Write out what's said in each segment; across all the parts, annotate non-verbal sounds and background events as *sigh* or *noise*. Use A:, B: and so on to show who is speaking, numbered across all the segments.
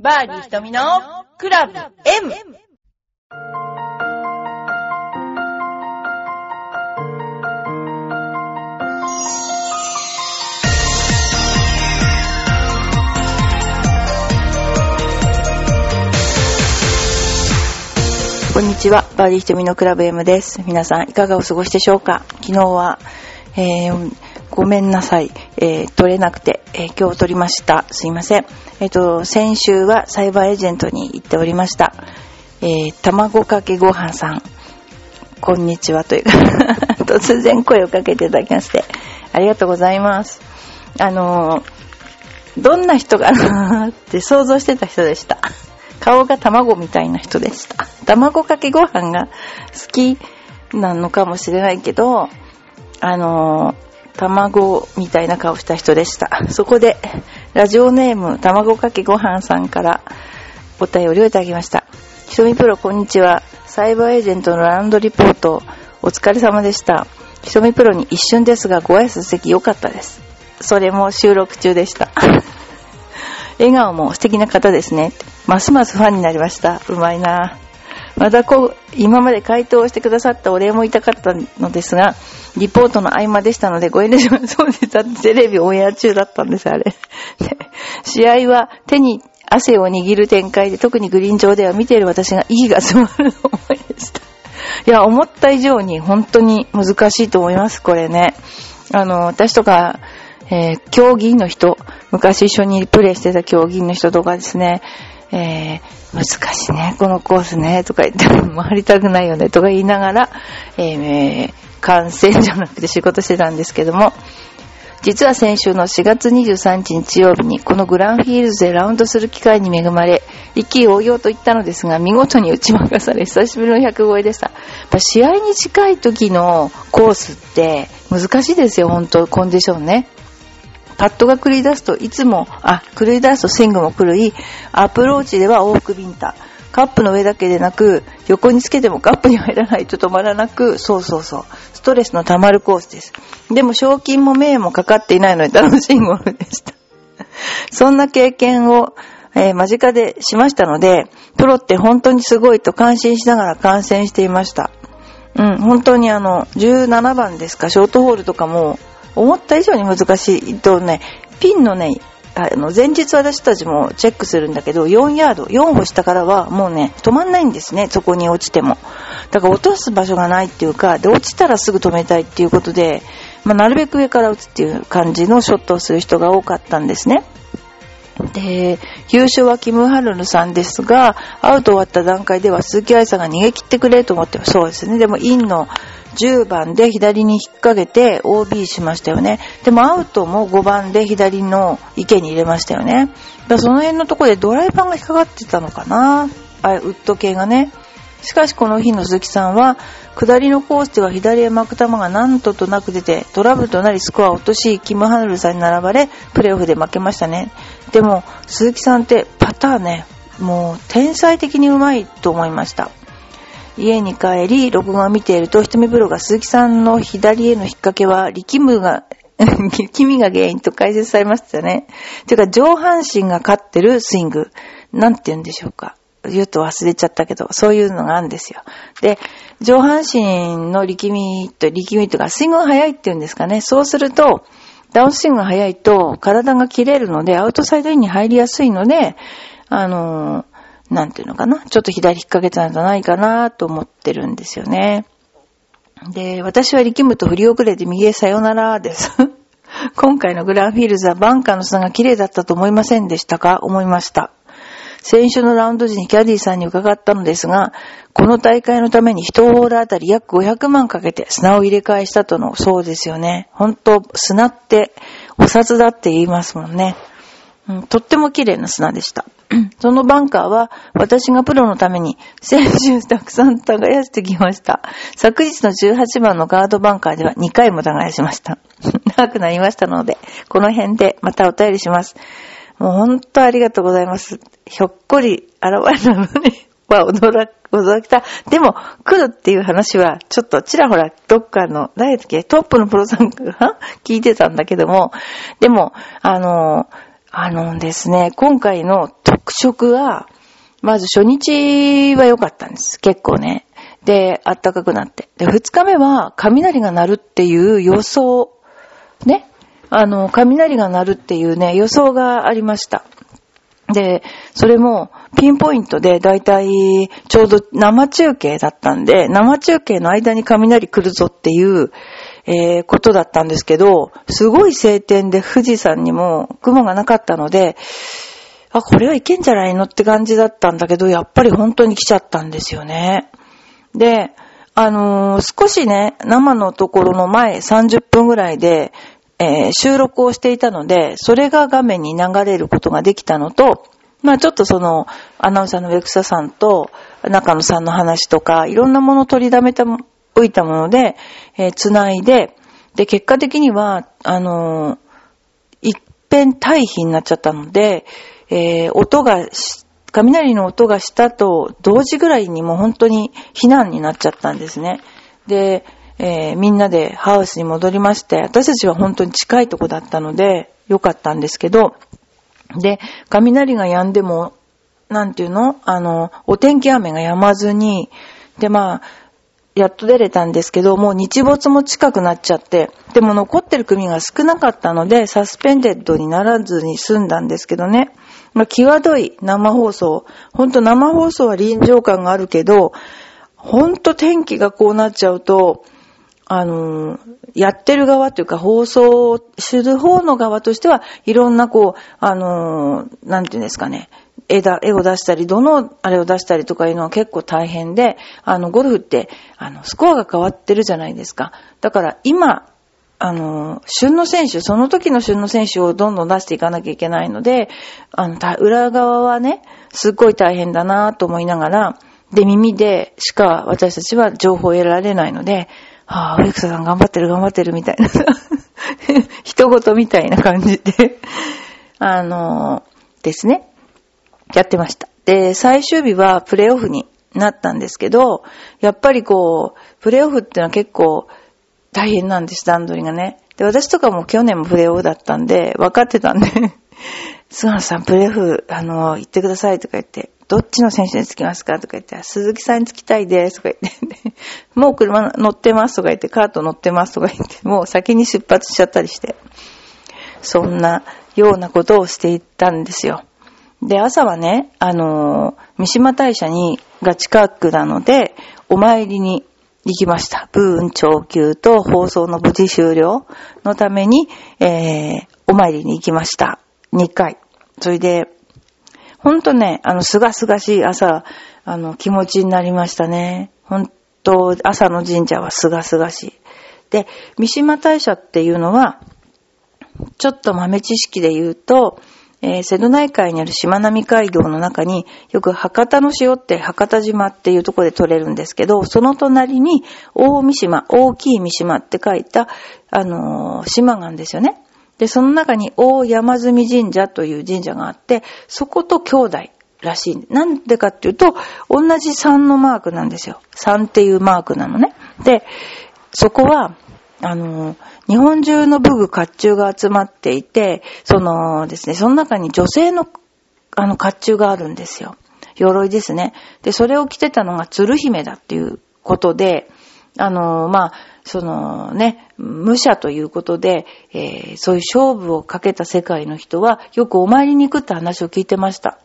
A: バーディー瞳のクラブ M! こんにちは、バーディー瞳のクラブ M です。皆さんいかがお過ごしでしょうか？昨日は、えー、ごめんなさい、えー、取れなくて、えー今日取りました。すいません。えっ、と、先週はサイバーエージェントに行っておりました。えー、卵かけご飯さん。こんにちはというか、*laughs* 突然声をかけていただきまして、ありがとうございます。あのどんな人かなって想像してた人でした。顔が卵みたいな人でした。卵かけご飯が好きなのかもしれないけど、あのー卵みたいな顔した人でした。そこで、ラジオネーム、卵かけご飯さんからお便りをいただきました。ひとみプロ、こんにちは。サイバーエージェントのランドリポート、お疲れ様でした。ひとみプロに一瞬ですがご挨拶席良かったです。それも収録中でした。笑顔も素敵な方ですね。ますますファンになりました。うまいなぁまたこう、今まで回答してくださったお礼も言いたかったのですが、リポートの合間でしたのでご遠慮します。そうです。だってテレビオンエア中だったんです、あれ。*laughs* 試合は手に汗を握る展開で、特にグリーン上では見ている私が息が詰まる思いでした。いや、思った以上に本当に難しいと思います、これね。あの、私とか、えー競技員の人、昔一緒にプレーしてた競技員の人とかですね、えー難しいね、このコースね、とか言って、回りたくないよね、とか言いながら、えー観戦じゃなくて仕事してたんですけども、実は先週の4月23日日曜日にこのグランフィールズでラウンドする機会に恵まれ、意気揚々と言ったのですが、見事に打ち負かされ、久しぶりの100超えでした。試合に近い時のコースって難しいですよ、本当コンディションね。パッドが狂い出すといつも、あ、狂い出すとスイングも狂い、アプローチでは往復ビンタ。カップの上だけでなく、横につけてもカップに入らないと止まらなく、そうそうそう。ストレスの溜まるコースです。でも賞金も名誉もかかっていないので楽しいゴルでした。そんな経験を、えー間近でしましたので、プロって本当にすごいと感心しながら観戦していました。うん、本当にあの、17番ですか、ショートホールとかも、思った以上に難しいとね、ピンのね、あの、前日私たちもチェックするんだけど、4ヤード、4歩下からはもうね、止まんないんですね、そこに落ちても。だから落とす場所がないっていうか、で、落ちたらすぐ止めたいっていうことで、まあ、なるべく上から打つっていう感じのショットをする人が多かったんですね。で、優勝はキム・ハルルさんですが、アウト終わった段階では鈴木愛さんが逃げ切ってくれと思って、そうですね。でも、インの10番で左に引っ掛けて OB しましたよね。でも、アウトも5番で左の池に入れましたよね。だからその辺のとこでドライバーが引っかかってたのかなあウッド系がね。しかしこの日の鈴木さんは、下りのコースでは左へ巻く球が何ととなく出て、トラブルとなりスコアを落とし、キム・ハヌルさんに並ばれ、プレーオフで負けましたね。でも、鈴木さんってパターンね、もう天才的にうまいと思いました。家に帰り、録画を見ていると、瞳プロが鈴木さんの左への引っ掛けは、力むが、*laughs* 力みが原因と解説されましたね。ていうか、上半身が勝ってるスイング。なんて言うんでしょうか。言うと忘れちゃったけど、そういうのがあるんですよ。で、上半身の力みと、力みとか、スイングが速いっていうんですかね。そうすると、ダウンスイングが速いと、体が切れるので、アウトサイドインに入りやすいので、あのーなんていうのかな？ちょっと左引っ掛けたんじゃないかなと思ってるんですよね。で、私は力むと振り遅れて右へさよならです。*laughs* 今回のグランフィールズはバンカーの砂が綺麗だったと思いませんでしたか？思いました。先週のラウンド時にキャディさんに伺ったのですが、この大会のために1ホールあたり約500万かけて砂を入れ替えしたとの、そうですよね。本当砂ってお札だって言いますもんね。うんとっても綺麗な砂でした。*clears throat* そのバンカーは私がプロのために先週たくさん耕してきました。昨日の18番のガードバンカーでは2回も耕しました。*laughs* 長くなりましたので、この辺でまたお便りします。もう本当ありがとうございます。ひょっこり現れたのに、*laughs* は驚きた。でも、来るっていう話は、ちょっとちらほら、どっかの、誰だっけ、トップのプロさんが *laughs* 聞いてたんだけども、でも、あの、あのですね、今回の特感触は、まず初日は良かったんです。結構ね。で、暖かくなって。で、二日目は雷が鳴るっていう予想、ね。あの、雷が鳴るっていうね、予想がありました。で、それもピンポイントでだいたいちょうど生中継だったんで、生中継の間に雷来るぞっていう、えー、ことだったんですけど、すごい晴天で富士山にも雲がなかったので、あ、これはいけんじゃないのって感じだったんだけど、やっぱり本当に来ちゃったんですよね。で、あのー、少しね、生のところの前30分ぐらいで、えー、収録をしていたので、それが画面に流れることができたのと、まあちょっとその、アナウンサーのベクサさんと中野さんの話とか、いろんなものを取りだめた、おいたもので、えー、繋いで、で、結果的には、あのー、一遍対比になっちゃったので、えー、音が、雷の音がしたと同時ぐらいにもう本当に避難になっちゃったんですね。で、えー、みんなでハウスに戻りまして、私たちは本当に近いとこだったので、よかったんですけど、で、雷が止んでも、なんていうの？あの、お天気雨が止まずに、で、まあ、やっと出れたんですけど、もう日没も近くなっちゃって、でも残ってる組が少なかったので、サスペンデッドにならずに済んだんですけどね。まあ、際どい生放送。ほんと生放送は臨場感があるけど、ほんと天気がこうなっちゃうと、あの、やってる側というか放送する方の側としては、いろんなこう、あの、なんていうんですかね、絵だ、絵を出したり、どのあれを出したりとかいうのは結構大変で、あの、ゴルフって、あの、スコアが変わってるじゃないですか。だから今、あの、旬の選手、その時の旬の選手をどんどん出していかなきゃいけないので、あの、裏側はね、すっごい大変だなと思いながら、で、耳でしか私たちは情報を得られないので、はあ、ウェクサさん頑張ってる頑張ってるみたいな、*laughs* 一言みたいな感じであの、ですね、やってました。で、最終日はプレイオフになったんですけど、やっぱりこう、プレイオフっていうのは結構大変なんです、段取りがね。で、私とかも去年もプレイオフだったんで、分かってたんで *laughs* 菅野さんプレイオフ、あの、行ってくださいとか言って、どっちの選手につきますか？とか言って、鈴木さんにつきたいですとか言って、*laughs* もう車乗ってますとか言って、カート乗ってますとか言って、もう先に出発しちゃったりして、そんなようなことをしていったんですよ。で、朝はね、あの三島大社に、が近くなので、お参りに行きました。ブーン長級と放送の無事終了のために、えー、お参りに行きました。2回。それで、ほんとね、あの、すがすがしい朝、あの、気持ちになりましたね。ほんと、朝の神社はすがすがしい。で、三島大社っていうのは、ちょっと豆知識で言うと、えー、瀬戸内海にある島並街道の中によく博多の塩って博多島っていうところで取れるんですけど、その隣に大三島、大きい三島って書いた、あのー、島があるんですよね。で、その中に大山積神社という神社があって、そこと兄弟らしい。なんでかっていうと、同じ3のマークなんですよ。3っていうマークなのね。で、そこは、あの、日本中の武具甲冑が集まっていて、そのですね、その中に女性の、あの、甲冑があるんですよ。鎧ですね。で、それを着てたのが鶴姫だっていうことで、あの、まあ、そのね、武者ということで、えー、そういう勝負をかけた世界の人は、よくお参りに行くって話を聞いてました。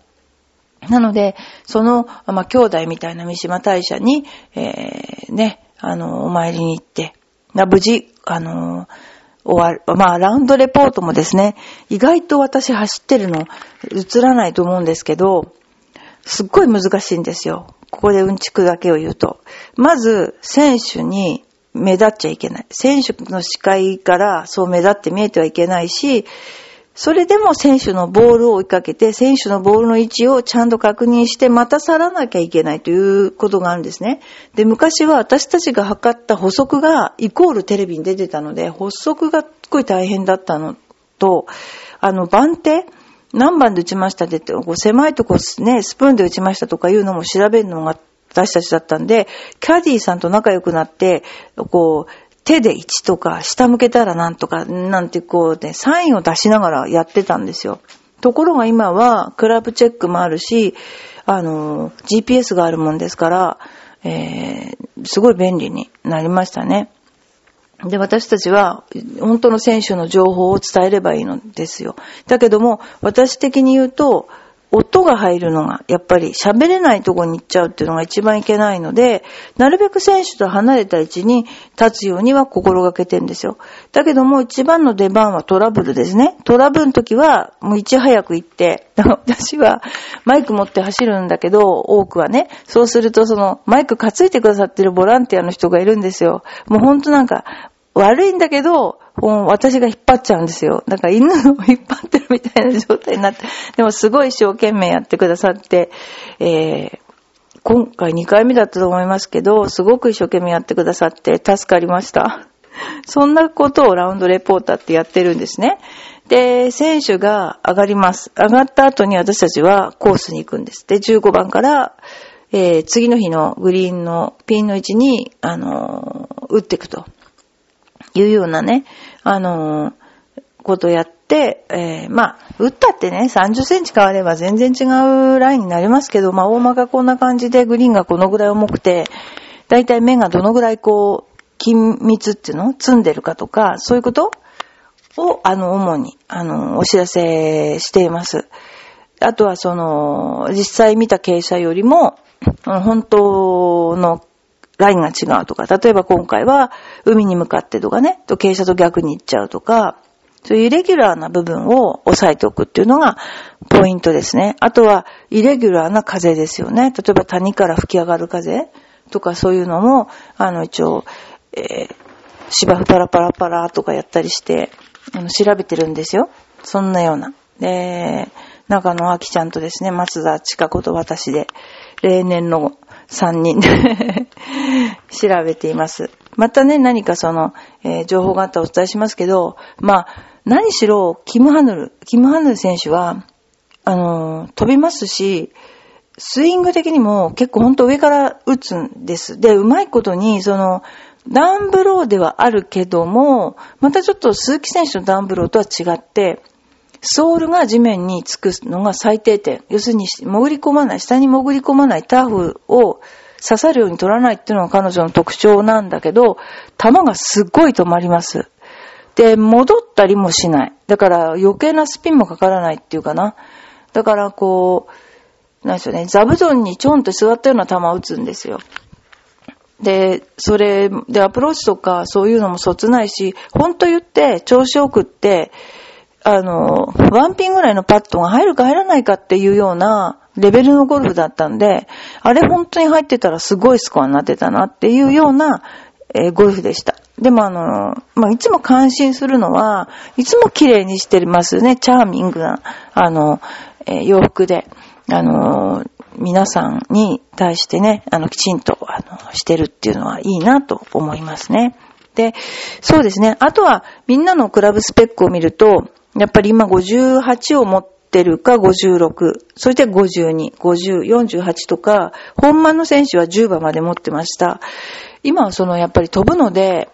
A: なので、その、まあ、兄弟みたいな三島大社に、えー、ね、あの、お参りに行って、無事、あの、終わる、まあ、ラウンドレポートもですね、意外と私走ってるの映らないと思うんですけど、すっごい難しいんですよ。ここでうんちくだけを言うと。まず、選手に目立っちゃいけない。選手の視界からそう目立って見えてはいけないし、それでも選手のボールを追いかけて、選手のボールの位置をちゃんと確認して、また去らなきゃいけないということがあるんですね。で、昔は私たちが測った補足がイコールテレビに出てたので、補足がすごい大変だったのと、あの、番手何番で打ちましたって言って、こう狭いとこね、スプーンで打ちましたとかいうのも調べるのが私たちだったんで、キャディーさんと仲良くなって、こう、手で1とか、下向けたらなんとか、なんてこうね、サインを出しながらやってたんですよ。ところが今はクラブチェックもあるし、あの、GPS があるもんですから、えー、すごい便利になりましたね。で、私たちは、本当の選手の情報を伝えればいいのですよ。だけども、私的に言うと、音が入るのが、やっぱり喋れないとこに行っちゃうっていうのが一番いけないので、なるべく選手と離れた位置に立つようには心がけてんですよ。だけども一番の出番はトラブルですね。トラブルの時はもういち早く行って、*laughs* 私はマイク持って走るんだけど、多くはね、そうするとそのマイク担いでくださってるボランティアの人がいるんですよ。もうほんとなんか、悪いんだけど、私が引っ張っちゃうんですよ。だから犬を引っ張ってるみたいな状態になって。でもすごい一生懸命やってくださって、えー、今回2回目だったと思いますけど、すごく一生懸命やってくださって助かりました。そんなことをラウンドレポーターってやってるんですね。で、選手が上がります。上がった後に私たちはコースに行くんです。で、15番から、えー、次の日のグリーンのピンの位置に、あのー、打っていくと。いうようなね、あのー、ことやって、えー、まあ、打ったってね、30センチ変われば全然違うラインになりますけど、まあ、大まかこんな感じでグリーンがこのぐらい重くて、だいたい目がどのぐらいこう、緊密っていうの積んでるかとか、そういうことを、あの、主に、あの、お知らせしています。あとはその、実際見た傾斜よりも、本当のラインが違うとか、例えば今回は海に向かってとかね、と傾斜と逆に行っちゃうとか、そういうイレギュラーな部分を押さえておくっていうのがポイントですね。あとは、イレギュラーな風ですよね。例えば谷から吹き上がる風とかそういうのも、あの一応、えー、芝生パラパラパラとかやったりして、あの調べてるんですよ。そんなような。で、中野明ちゃんとですね、松田千佳子と私で、例年の3人で *laughs* 調べています。またね、何かその、えー、情報があったらお伝えしますけど、まあ、何しろ、キム・ハヌル、キム・ハヌル選手は、あのー、飛びますし、スイング的にも結構ほんと上から打つんです。で、うまいことに、その、ダウンブローではあるけども、またちょっと鈴木選手のダウンブローとは違って、ソールが地面につくのが最低点。要するに、潜り込まない、下に潜り込まないターフを刺さるように取らないっていうのが彼女の特徴なんだけど、球がすっごい止まります。で、戻ったりもしない。だから余計なスピンもかからないっていうかな。だからこう、なんでしょうね、座布団にちょんと座ったような球を打つんですよ。で、それでアプローチとかそういうのもそつないし、ほんと言って調子よくって、あの、ワンピンぐらいのパットが入るか入らないかっていうようなレベルのゴルフだったんで、あれ本当に入ってたらすごいスコアになってたなっていうような、えー、ゴルフでした。でもあの、まあ、いつも感心するのは、いつも綺麗にしてますね。チャーミングな、あの、えー、洋服で、あの、皆さんに対してね、あの、きちんと、あの、してるっていうのはいいなと思いますね。で、そうですね。あとは、みんなのクラブスペックを見ると、やっぱり今58を持ってるか56、そして52、50、48とか、本間の選手は10番まで持ってました。今はそのやっぱり飛ぶので、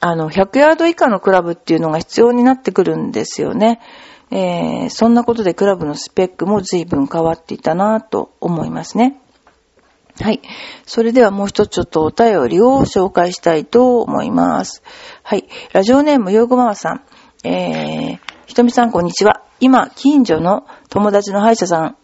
A: あの、100ヤード以下のクラブっていうのが必要になってくるんですよね。えー、そんなことでクラブのスペックも随分変わっていたなと思いますね。はい。それではもう一つちょっとお便りを紹介したいと思います。はい。ラジオネーム、ようごままさん。えー、ひとみさん、こんにちは。今、近所の友達の歯医者さん、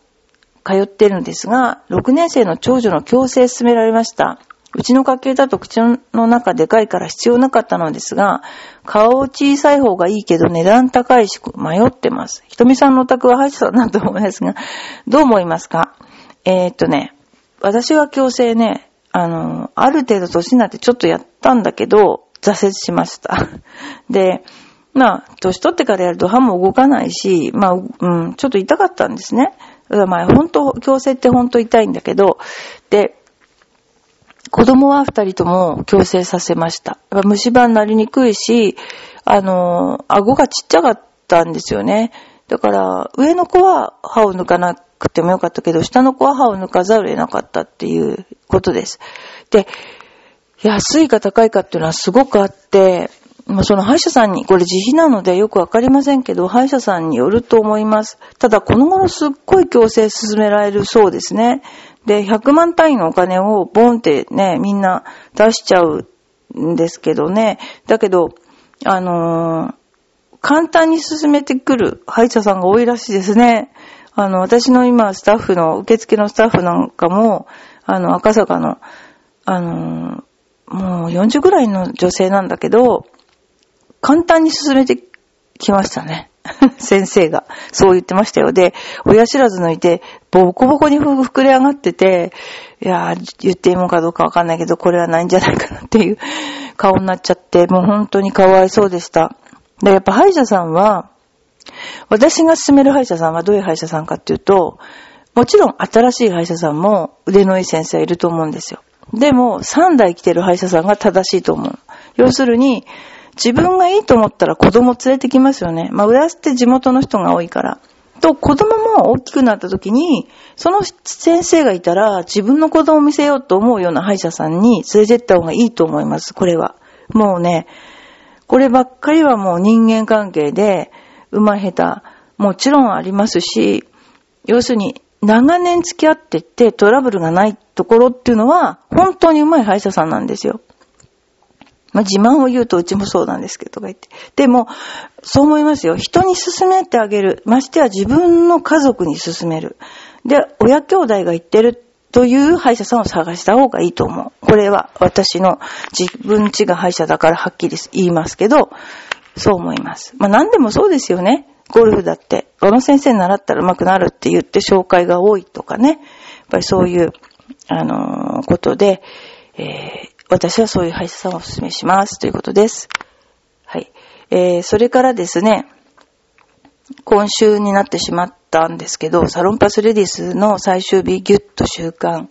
A: 通ってるんですが、6年生の長女の矯正進められました。うちの家系だと口の中でかいから必要なかったのですが、顔小さい方がいいけど値段高いし迷ってます。ひとみさんのお宅は歯医者さんだと思うんですが、どう思いますか？えー、っとね、私は矯正ね、あの、ある程度年になってちょっとやったんだけど、挫折しました。*laughs* で、まあ、年取ってからやると歯も動かないし、まあ、うん、ちょっと痛かったんですね。だからまあ、本当、矯正って本当痛いんだけど、で、子供は二人とも矯正させました。虫歯になりにくいし、あの、顎がちっちゃかったんですよね。だから、上の子は歯を抜かなくてもよかったけど、下の子は歯を抜かざるを得なかったっていうことです。で、安いか高いかっていうのはすごくあって、まあ、その歯医者さんに、これ自費なのでよくわかりませんけど、歯医者さんによると思います。ただ、この頃すっごい強制進められるそうですね。で、100万単位のお金をボンってね、みんな出しちゃうんですけどね。だけど、あのー、簡単に進めてくる歯医者さんが多いらしいですね。あの、私の今、スタッフの、受付のスタッフなんかも、あの、赤坂の、あの、もう40ぐらいの女性なんだけど、簡単に進めてきましたね。*laughs* 先生が。そう言ってましたよ。で、親知らず抜いて、ボコボコに膨れ上がってて、いやー言っていいもんかどうかわかんないけど、これはないんじゃないかなっていう顔になっちゃって、もう本当にかわいそうでした。で、やっぱ歯医者さんは、私が勧める歯医者さんはどういう歯医者さんかっていうと、もちろん新しい歯医者さんも腕のいい先生はいると思うんですよ。でも、3代来てる歯医者さんが正しいと思う。要するに、自分がいいと思ったら子供連れてきますよね。まあ、浦安って地元の人が多いから。と、子供も大きくなった時に、その先生がいたら、自分の子供を見せようと思うような歯医者さんに連れてった方がいいと思います、これは。もうね、こればっかりはもう人間関係で、うまい下手、もちろんありますし、要するに、長年付き合っててトラブルがないところっていうのは、本当にうまい歯医者さんなんですよ。まあ、自慢を言うとうちもそうなんですけど、とか言って。でも、そう思いますよ。人に勧めてあげる。ましては自分の家族に勧める。で、親兄弟が言ってるという歯医者さんを探した方がいいと思う。これは私の自分ちが歯医者だからはっきり言いますけど、そう思います。まあ何でもそうですよね。ゴルフだって、この先生に習ったら上手くなるって言って紹介が多いとかね。やっぱりそういう、あのー、ことで、えー、私はそういう歯医者さんをお勧めしますということです。はい。えー、それからですね、今週になってしまったんですけど、サロンパスレディスの最終日ギュッと週間、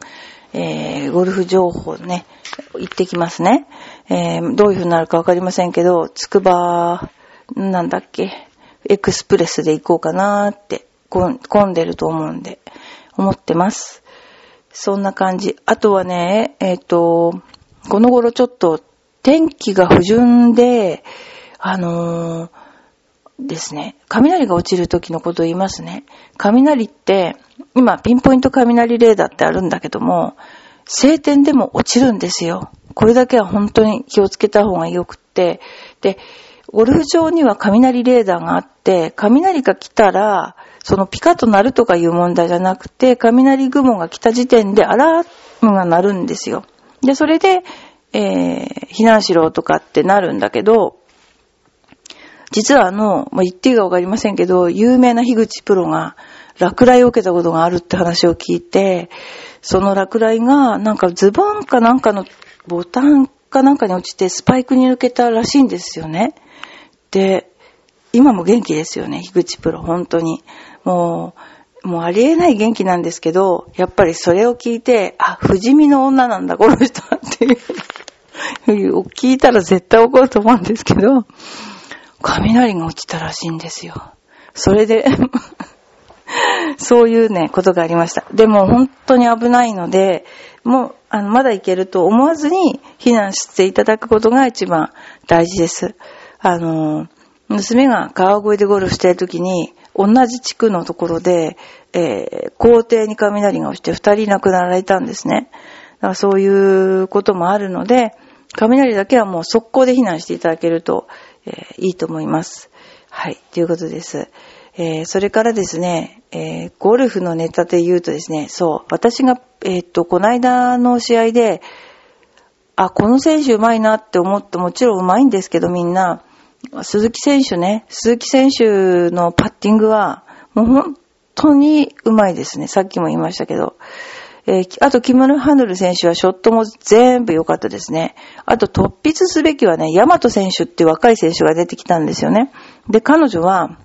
A: えー、ゴルフ情報ね、行ってきますね。えー、どういう風になるかわかりませんけど、つくば、なんだっけ、エクスプレスで行こうかなーって、混んでると思うんで、思ってます。そんな感じ。あとはね、えっ、ー、と、この頃ちょっと天気が不順で、あのー、ですね、雷が落ちる時のことを言いますね。雷って、今ピンポイント雷レーダーってあるんだけども、晴天でも落ちるんですよ。これだけは本当に気をつけた方がよくって、で、ゴルフ場には雷レーダーがあって、雷が来たら、そのピカと鳴るとかいう問題じゃなくて、雷雲が来た時点でアラームが鳴るんですよ。で、それで、えー、避難しろとかってなるんだけど、実はあの、まあ、言っていいかわかりませんけど、有名な樋口プロが落雷を受けたことがあるって話を聞いて、その落雷がなんかズボンかなんかのボタンかなんかに落ちてスパイクに抜けたらしいんですよね。で、今も元気ですよね、樋口プロ、本当に。もう、もうありえない元気なんですけど、やっぱりそれを聞いて、あ、不死身の女なんだ、この人はっていう。*laughs* 聞いたら絶対怒ると思うんですけど、雷が落ちたらしいんですよ。それで *laughs* そういうね、ことがありました。でも本当に危ないので、もう、あの、まだ行けると思わずに避難していただくことが一番大事です。あの、娘が川越でゴルフしてる時に、同じ地区のところで、えー、校庭に雷が落ちて二人亡くなられたんですね。だからそういうこともあるので、雷だけはもう速攻で避難していただけると、え、いいと思います。はい、ということです。えー、それからですね、えー、ゴルフのネタで言うとですね、そう、私が、えっと、この間の試合で、あ、この選手うまいなって思って、もちろんうまいんですけどみんな、鈴木選手ね、鈴木選手のパッティングは、もう本当にうまいですね。さっきも言いましたけど。えー、あと、キムル・ハヌル選手はショットも全部良かったですね。あと、突筆すべきはね、ヤマト選手って若い選手が出てきたんですよね。で、彼女は、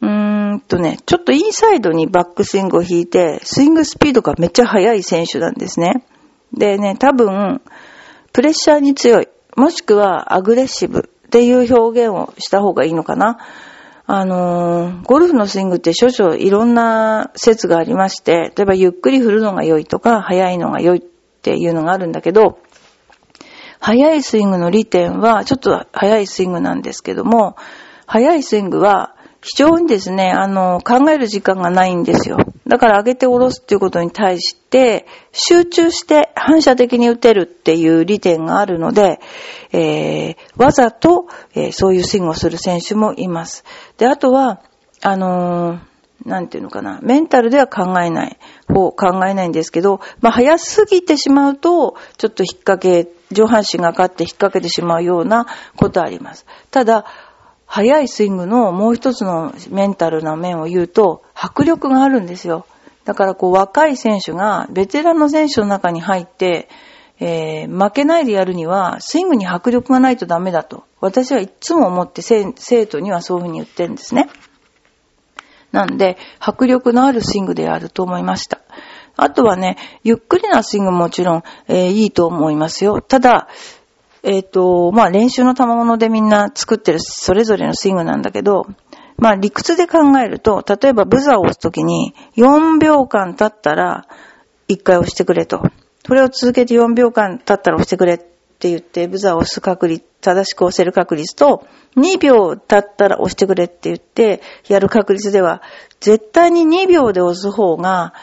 A: うーんとね、ちょっとインサイドにバックスイングを引いて、スイングスピードがめっちゃ速い選手なんですね。でね、多分、プレッシャーに強い。もしくはアグレッシブ。っていう表現をした方がいいのかな。あのー、ゴルフのスイングって少々いろんな説がありまして、例えばゆっくり振るのが良いとか、速いのが良いっていうのがあるんだけど、速いスイングの利点は、ちょっと速いスイングなんですけども、速いスイングは、非常にですね、あの、考える時間がないんですよ。だから上げて下ろすっていうことに対して、集中して反射的に打てるっていう利点があるので、えー、わざと、えー、そういうスイングをする選手もいます。で、あとは、あのー、なんていうのかな、メンタルでは考えない方、考えないんですけど、まあ、早すぎてしまうと、ちょっと引っ掛け、上半身がかって引っ掛けてしまうようなことあります。ただ、速いスイングのもう一つのメンタルな面を言うと、迫力があるんですよ。だからこう若い選手がベテランの選手の中に入って、えー、負けないでやるには、スイングに迫力がないとダメだと。私はいつも思って生徒にはそういうふうに言ってるんですね。なんで、迫力のあるスイングであると思いました。あとはね、ゆっくりなスイングももちろん、えー、いいと思いますよ。ただ、えっ、ー、と、まあ、練習の賜物でみんな作ってるそれぞれのスイングなんだけど、まあ、理屈で考えると、例えばブザーを押すときに、4秒間経ったら、1回押してくれと。それを続けて4秒間経ったら押してくれって言って、ブザーを押す確率、正しく押せる確率と、2秒経ったら押してくれって言って、やる確率では、絶対に2秒で押す方が、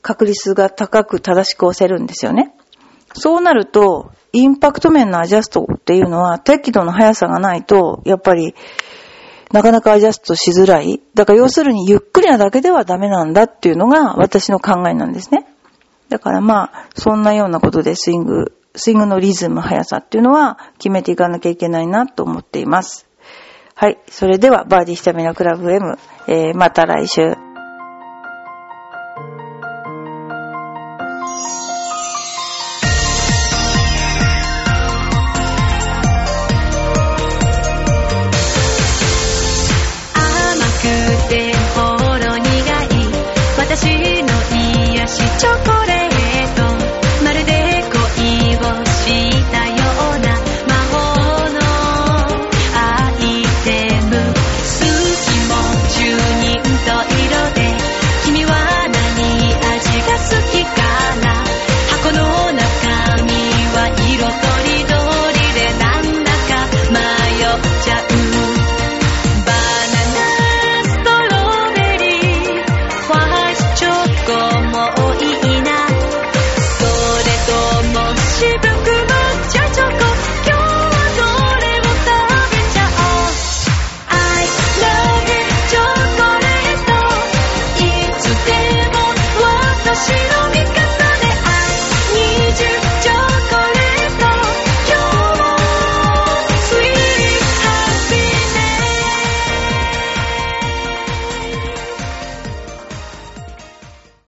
A: 確率が高く正しく押せるんですよね。そうなると、インパクト面のアジャストっていうのは適度な速さがないと、やっぱり、なかなかアジャストしづらい。だから要するにゆっくりなだけではダメなんだっていうのが私の考えなんですね。だからまあ、そんなようなことでスイング、スイングのリズム、速さっていうのは決めていかなきゃいけないなと思っています。はい。それでは、バーディースタミナクラブ M、えー、また来週。チョコレート